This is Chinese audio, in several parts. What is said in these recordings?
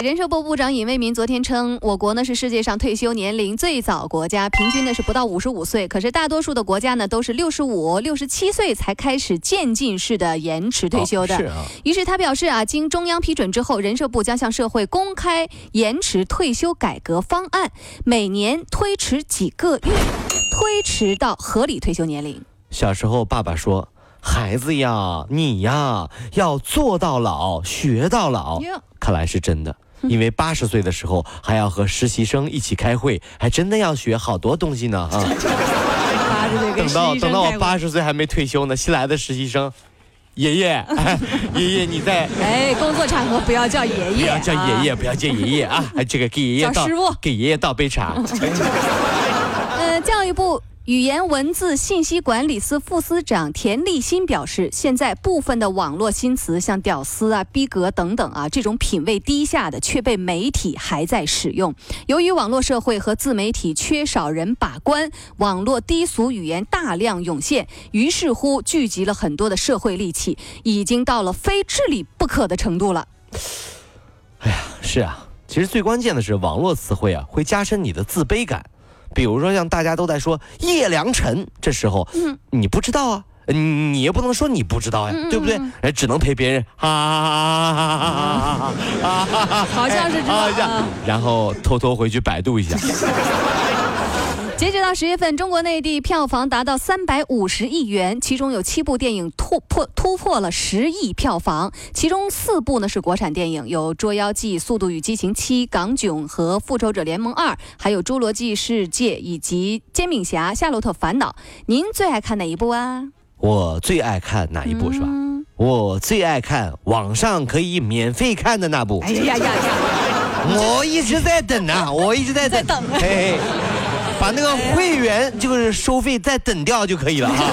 人社部部长尹卫民昨天称，我国呢是世界上退休年龄最早国家，平均呢是不到五十五岁。可是大多数的国家呢都是六十五、六十七岁才开始渐进式的延迟退休的。是啊，于是他表示啊，经中央批准之后，人社部将向社会公开延迟退休改革方案，每年推迟几个月，推迟到合理退休年龄。小时候爸爸说：“孩子呀，你呀要做到老，学到老。”看来是真的。因为八十岁的时候还要和实习生一起开会，还真的要学好多东西呢啊！等到等到我八十岁还没退休呢，新来的实习生，爷爷，哎爷爷你在，哎，工作场合不要叫爷爷，不要叫爷爷，啊不要叫爷爷啊！哎，这个给爷爷倒给爷爷倒杯茶。呃，教育部语言文字信息管理司副司长田立新表示，现在部分的网络新词，像“屌丝”啊、“逼格”等等啊，这种品味低下的，却被媒体还在使用。由于网络社会和自媒体缺少人把关，网络低俗语言大量涌现，于是乎聚集了很多的社会戾气，已经到了非治理不可的程度了。哎呀，是啊，其实最关键的是网络词汇啊，会加深你的自卑感。比如说像大家都在说叶良辰，这时候，嗯，你不知道啊，你也不能说你不知道呀，对不对？哎，只能陪别人，哈哈哈哈哈哈，好像是这样，然后偷偷回去百度一下，截止到十月份，中国内地票房达到三百五十亿元，其中有七部电影突破突破了十亿票房，其中四部呢是国产电影，有《捉妖记》《速度与激情七》《港囧》和《复仇者联盟二》，还有《侏罗纪世界》以及《煎饼侠：夏洛特烦恼》。您最爱看哪一部啊？我最爱看哪一部是吧？嗯我最爱看网上可以免费看的那部。哎呀呀呀呀！我一直在等啊，我一直在等，在等嘿嘿，把那个会员就是收费再等掉就可以了啊。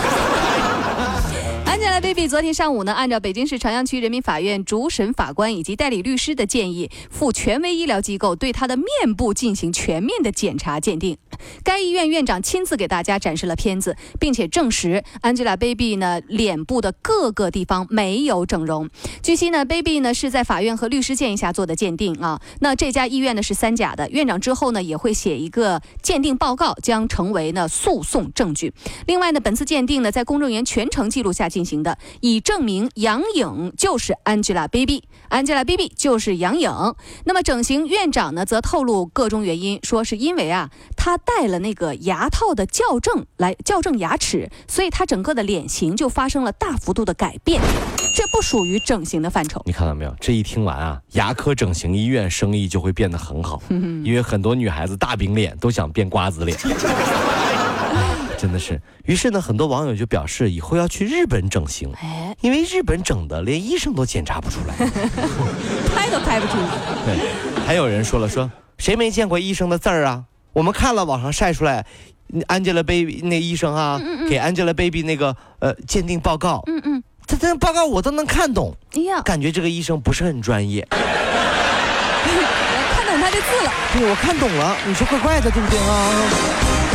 Angelababy 昨天上午呢，按照北京市朝阳区人民法院主审法官以及代理律师的建议，赴权威医疗机构对她的面部进行全面的检查鉴定。该医院院长亲自给大家展示了片子，并且证实 Angelababy 呢脸部的各个地方没有整容。据悉呢，Baby 呢是在法院和律师建议下做的鉴定啊。那这家医院呢是三甲的，院长之后呢也会写一个鉴定报告，将成为呢诉讼证据。另外呢，本次鉴定呢在公证员全程记录下进行的，以证明杨颖就是 Angelababy，Angelababy 就是杨颖。那么整形院长呢则透露各种原因，说是因为啊她戴了那个牙套的矫正来矫正牙齿，所以他整个的脸型就发生了大幅度的改变，这不属于整形的范畴。你看到没有？这一听完啊，牙科整形医院生意就会变得很好，因为很多女孩子大饼脸都想变瓜子脸。真的是，于是呢，很多网友就表示以后要去日本整形，哎，因为日本整的连医生都检查不出来。拍都拍不出。对，还有人说了说，谁没见过医生的字儿啊？我们看了网上晒出来，Angelababy 那医生啊，给 Angelababy 那个呃鉴定报告，嗯嗯，他这报告我都能看懂，哎呀，感觉这个医生不是很专业。我看懂他的字了。对，我看懂了，你说怪怪的，对不对啊？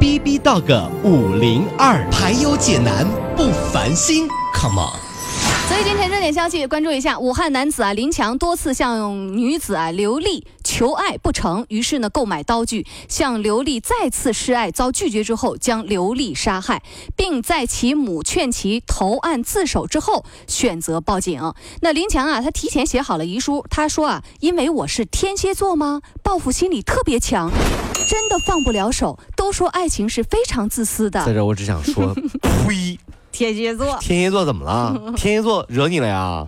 B B Dog 五零二，排忧解难不烦心，Come on。所以今天热点消息，关注一下武汉男子啊林强多次向女子啊刘丽求求爱不成，于是呢购买刀具向刘丽再次示爱，遭拒绝之后将刘丽杀害，并在其母劝其投案自首之后选择报警。那林强啊，他提前写好了遗书，他说啊，因为我是天蝎座吗？报复心理特别强，真的放不了手。都说爱情是非常自私的，在这我只想说，呸！天蝎座，天蝎座怎么了？天蝎座惹你了呀？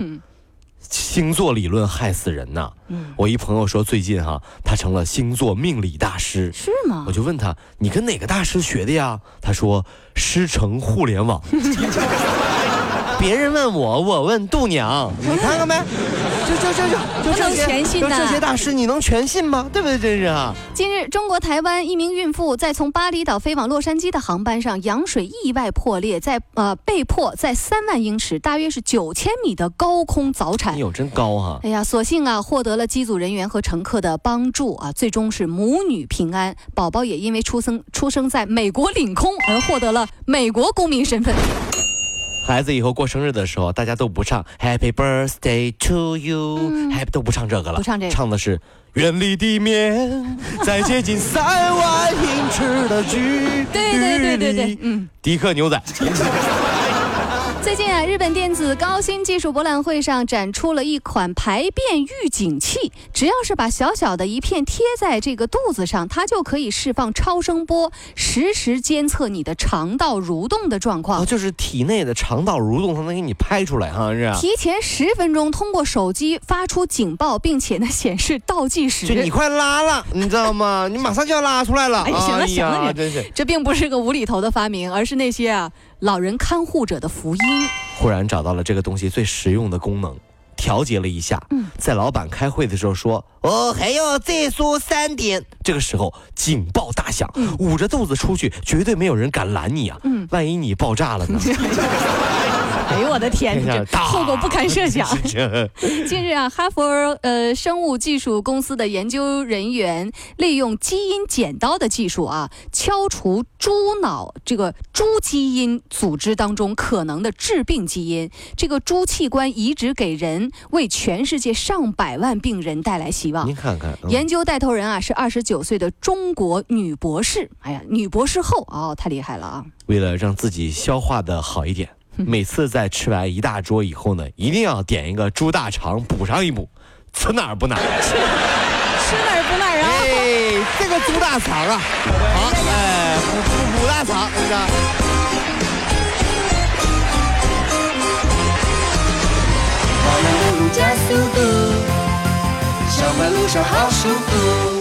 星座理论害死人呐！我一朋友说最近哈，他成了星座命理大师，是吗？我就问他，你跟哪个大师学的呀？他说师承互联网。别人问我，我问度娘，你看看呗？就就就就就这些，就这些大师，你能全信吗？对不对？真是啊！近日，中国台湾一名孕妇在从巴厘岛飞往洛杉矶的航班上，羊水意外破裂，在呃被迫在三万英尺，大约是九千米的高空早产。哎呦，真高哈！哎呀，所幸啊，获得了机组人员和乘客的帮助啊，最终是母女平安，宝宝也因为出生出生在美国领空而获得了美国公民身份。孩子以后过生日的时候，大家都不唱 Happy Birthday to you，Happy 都不唱这个了，不唱这个，唱的是远离地面，在接近三万英尺的距 离。对对对对对，嗯，迪克牛仔。最近啊，日本电子高新技术博览会上展出了一款排便预警器，只要是把小小的一片贴在这个肚子上，它就可以释放超声波，实时监测你的肠道蠕动的状况。哦，就是体内的肠道蠕动，它能给你拍出来哈，是提前十分钟通过手机发出警报，并且呢显示倒计时。就你快拉了，你知道吗？你马上就要拉出来了。哎，行了行了，真是。这并不是个无厘头的发明，而是那些啊。老人看护者的福音，忽然找到了这个东西最实用的功能，调节了一下。嗯，在老板开会的时候说：“哦，还要再说三点。”这个时候警报大响，捂着肚子出去，绝对没有人敢拦你啊！嗯，万一你爆炸了呢？哎呦我的天，后果不堪设想。近日啊，哈佛呃生物技术公司的研究人员利用基因剪刀的技术啊，敲除猪脑这个猪基因组织当中可能的致病基因，这个猪器官移植给人，为全世界上百万病人带来希望。您看看，研究带头人啊是二十九岁的中国女博士。哎呀，女博士后哦，太厉害了啊！为了让自己消化的好一点。每次在吃完一大桌以后呢，一定要点一个猪大肠补上一补，吃哪儿补哪儿，吃哪儿补哪儿啊！哎，这个猪大肠啊，好，哎，补补大肠，是不加速度，小马路上好舒服。